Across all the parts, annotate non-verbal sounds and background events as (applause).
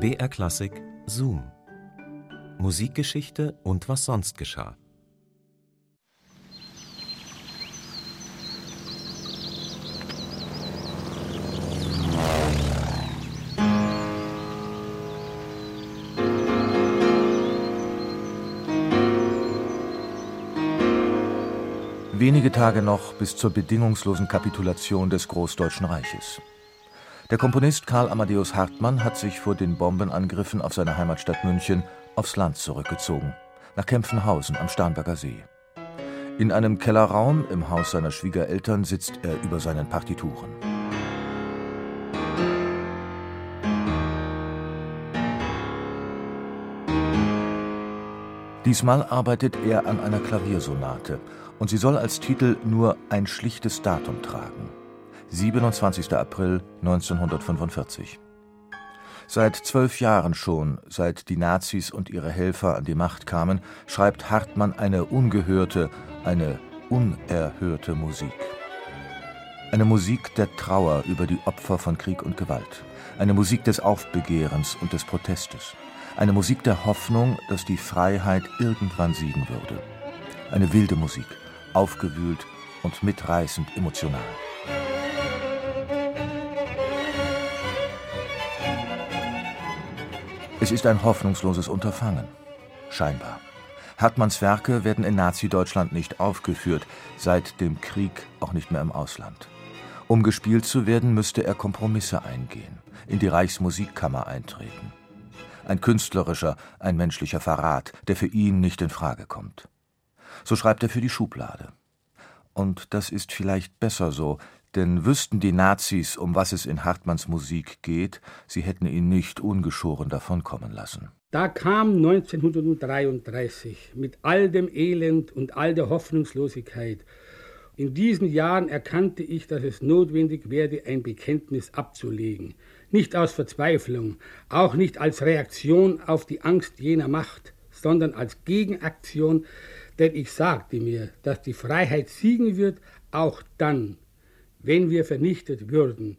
BR Klassik Zoom. Musikgeschichte und was sonst geschah. Wenige Tage noch bis zur bedingungslosen Kapitulation des Großdeutschen Reiches. Der Komponist Karl Amadeus Hartmann hat sich vor den Bombenangriffen auf seine Heimatstadt München aufs Land zurückgezogen, nach Kempfenhausen am Starnberger See. In einem Kellerraum im Haus seiner Schwiegereltern sitzt er über seinen Partituren. Diesmal arbeitet er an einer Klaviersonate und sie soll als Titel nur ein schlichtes Datum tragen. 27. April 1945. Seit zwölf Jahren schon, seit die Nazis und ihre Helfer an die Macht kamen, schreibt Hartmann eine ungehörte, eine unerhörte Musik. Eine Musik der Trauer über die Opfer von Krieg und Gewalt. Eine Musik des Aufbegehrens und des Protestes. Eine Musik der Hoffnung, dass die Freiheit irgendwann siegen würde. Eine wilde Musik, aufgewühlt und mitreißend emotional. Es ist ein hoffnungsloses Unterfangen. Scheinbar. Hartmanns Werke werden in Nazi-Deutschland nicht aufgeführt, seit dem Krieg auch nicht mehr im Ausland. Um gespielt zu werden, müsste er Kompromisse eingehen, in die Reichsmusikkammer eintreten. Ein künstlerischer, ein menschlicher Verrat, der für ihn nicht in Frage kommt. So schreibt er für die Schublade. Und das ist vielleicht besser so, denn wüssten die Nazis, um was es in Hartmanns Musik geht, sie hätten ihn nicht ungeschoren davonkommen lassen. Da kam 1933 mit all dem Elend und all der Hoffnungslosigkeit. In diesen Jahren erkannte ich, dass es notwendig werde, ein Bekenntnis abzulegen nicht aus Verzweiflung, auch nicht als Reaktion auf die Angst jener Macht, sondern als Gegenaktion, denn ich sagte mir, dass die Freiheit siegen wird, auch dann, wenn wir vernichtet würden.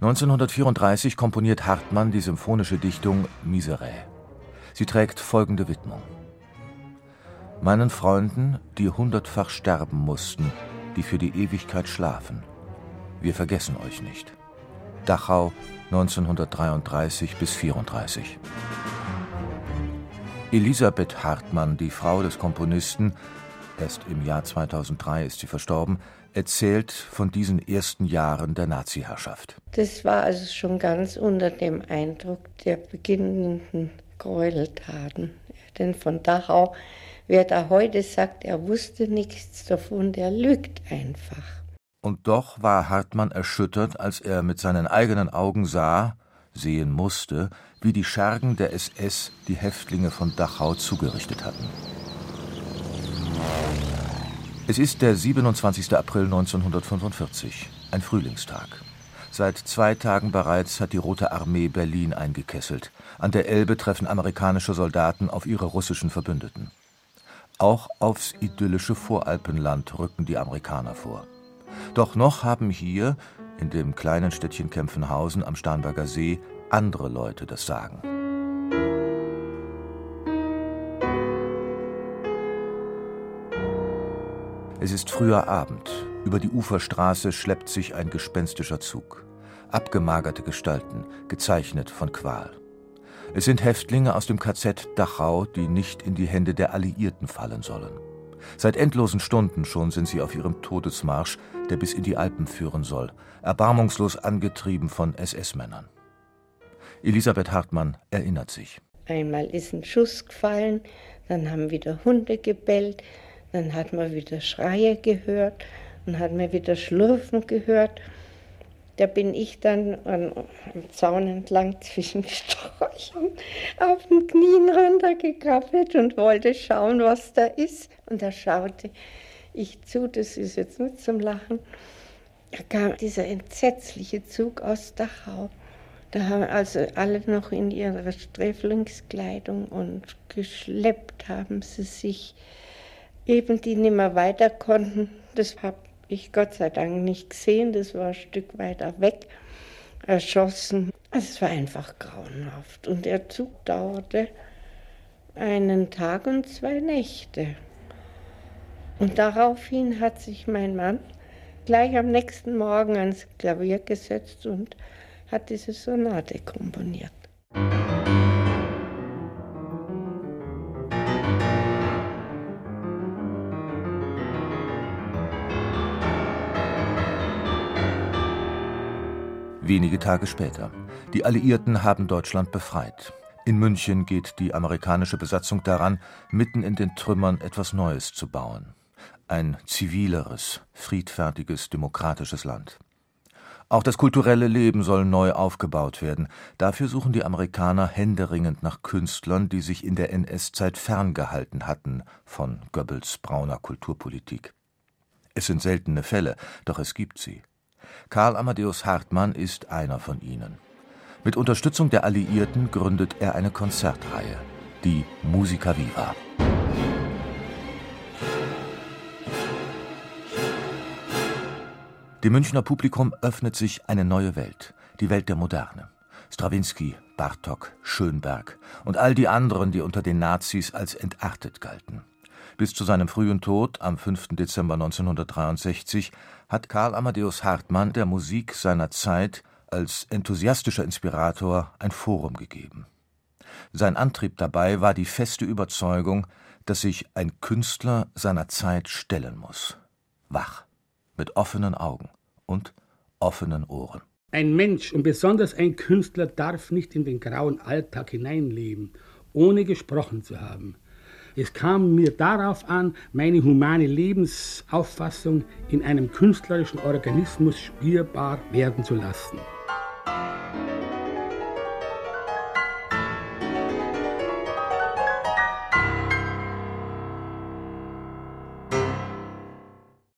(1934) komponiert Hartmann die symphonische Dichtung Miserere. Sie trägt folgende Widmung meinen Freunden, die hundertfach sterben mussten, die für die Ewigkeit schlafen. Wir vergessen euch nicht. Dachau 1933 bis 34. Elisabeth Hartmann, die Frau des Komponisten, erst im Jahr 2003 ist sie verstorben, erzählt von diesen ersten Jahren der Nazi-Herrschaft. Das war also schon ganz unter dem Eindruck der beginnenden Gräueltaten. Denn von Dachau Wer da heute sagt, er wusste nichts davon, der lügt einfach. Und doch war Hartmann erschüttert, als er mit seinen eigenen Augen sah, sehen musste, wie die Schergen der SS die Häftlinge von Dachau zugerichtet hatten. Es ist der 27. April 1945, ein Frühlingstag. Seit zwei Tagen bereits hat die Rote Armee Berlin eingekesselt. An der Elbe treffen amerikanische Soldaten auf ihre russischen Verbündeten. Auch aufs idyllische Voralpenland rücken die Amerikaner vor. Doch noch haben hier, in dem kleinen Städtchen Kempfenhausen am Starnberger See, andere Leute das Sagen. Es ist früher Abend. Über die Uferstraße schleppt sich ein gespenstischer Zug. Abgemagerte Gestalten, gezeichnet von Qual. Es sind Häftlinge aus dem KZ Dachau, die nicht in die Hände der Alliierten fallen sollen. Seit endlosen Stunden schon sind sie auf ihrem Todesmarsch, der bis in die Alpen führen soll, erbarmungslos angetrieben von SS-Männern. Elisabeth Hartmann erinnert sich. Einmal ist ein Schuss gefallen, dann haben wieder Hunde gebellt, dann hat man wieder Schreie gehört und hat man wieder Schlurfen gehört. Da bin ich dann an, am Zaun entlang (laughs) zwischen Sträuchern auf den Knien runtergekrabbelt und wollte schauen, was da ist. Und da schaute ich zu, das ist jetzt nicht zum Lachen. Da kam dieser entsetzliche Zug aus Dachau. Da haben also alle noch in ihrer Sträflingskleidung und geschleppt haben sie sich, eben die nicht mehr weiter konnten. Das habe ich Gott sei Dank nicht gesehen, das war ein Stück weiter weg, erschossen. Es war einfach grauenhaft und der Zug dauerte einen Tag und zwei Nächte. Und daraufhin hat sich mein Mann gleich am nächsten Morgen ans Klavier gesetzt und hat diese Sonate komponiert. Wenige Tage später. Die Alliierten haben Deutschland befreit. In München geht die amerikanische Besatzung daran, mitten in den Trümmern etwas Neues zu bauen. Ein zivileres, friedfertiges, demokratisches Land. Auch das kulturelle Leben soll neu aufgebaut werden. Dafür suchen die Amerikaner händeringend nach Künstlern, die sich in der NS-Zeit ferngehalten hatten von Goebbels brauner Kulturpolitik. Es sind seltene Fälle, doch es gibt sie. Karl Amadeus Hartmann ist einer von ihnen. Mit Unterstützung der Alliierten gründet er eine Konzertreihe, die Musica Viva. Dem Münchner Publikum öffnet sich eine neue Welt, die Welt der Moderne. Strawinski, Bartok, Schönberg und all die anderen, die unter den Nazis als entartet galten. Bis zu seinem frühen Tod am 5. Dezember 1963 hat Karl Amadeus Hartmann der Musik seiner Zeit als enthusiastischer Inspirator ein Forum gegeben. Sein Antrieb dabei war die feste Überzeugung, dass sich ein Künstler seiner Zeit stellen muss. Wach, mit offenen Augen und offenen Ohren. Ein Mensch und besonders ein Künstler darf nicht in den grauen Alltag hineinleben, ohne gesprochen zu haben. Es kam mir darauf an, meine humane Lebensauffassung in einem künstlerischen Organismus spürbar werden zu lassen.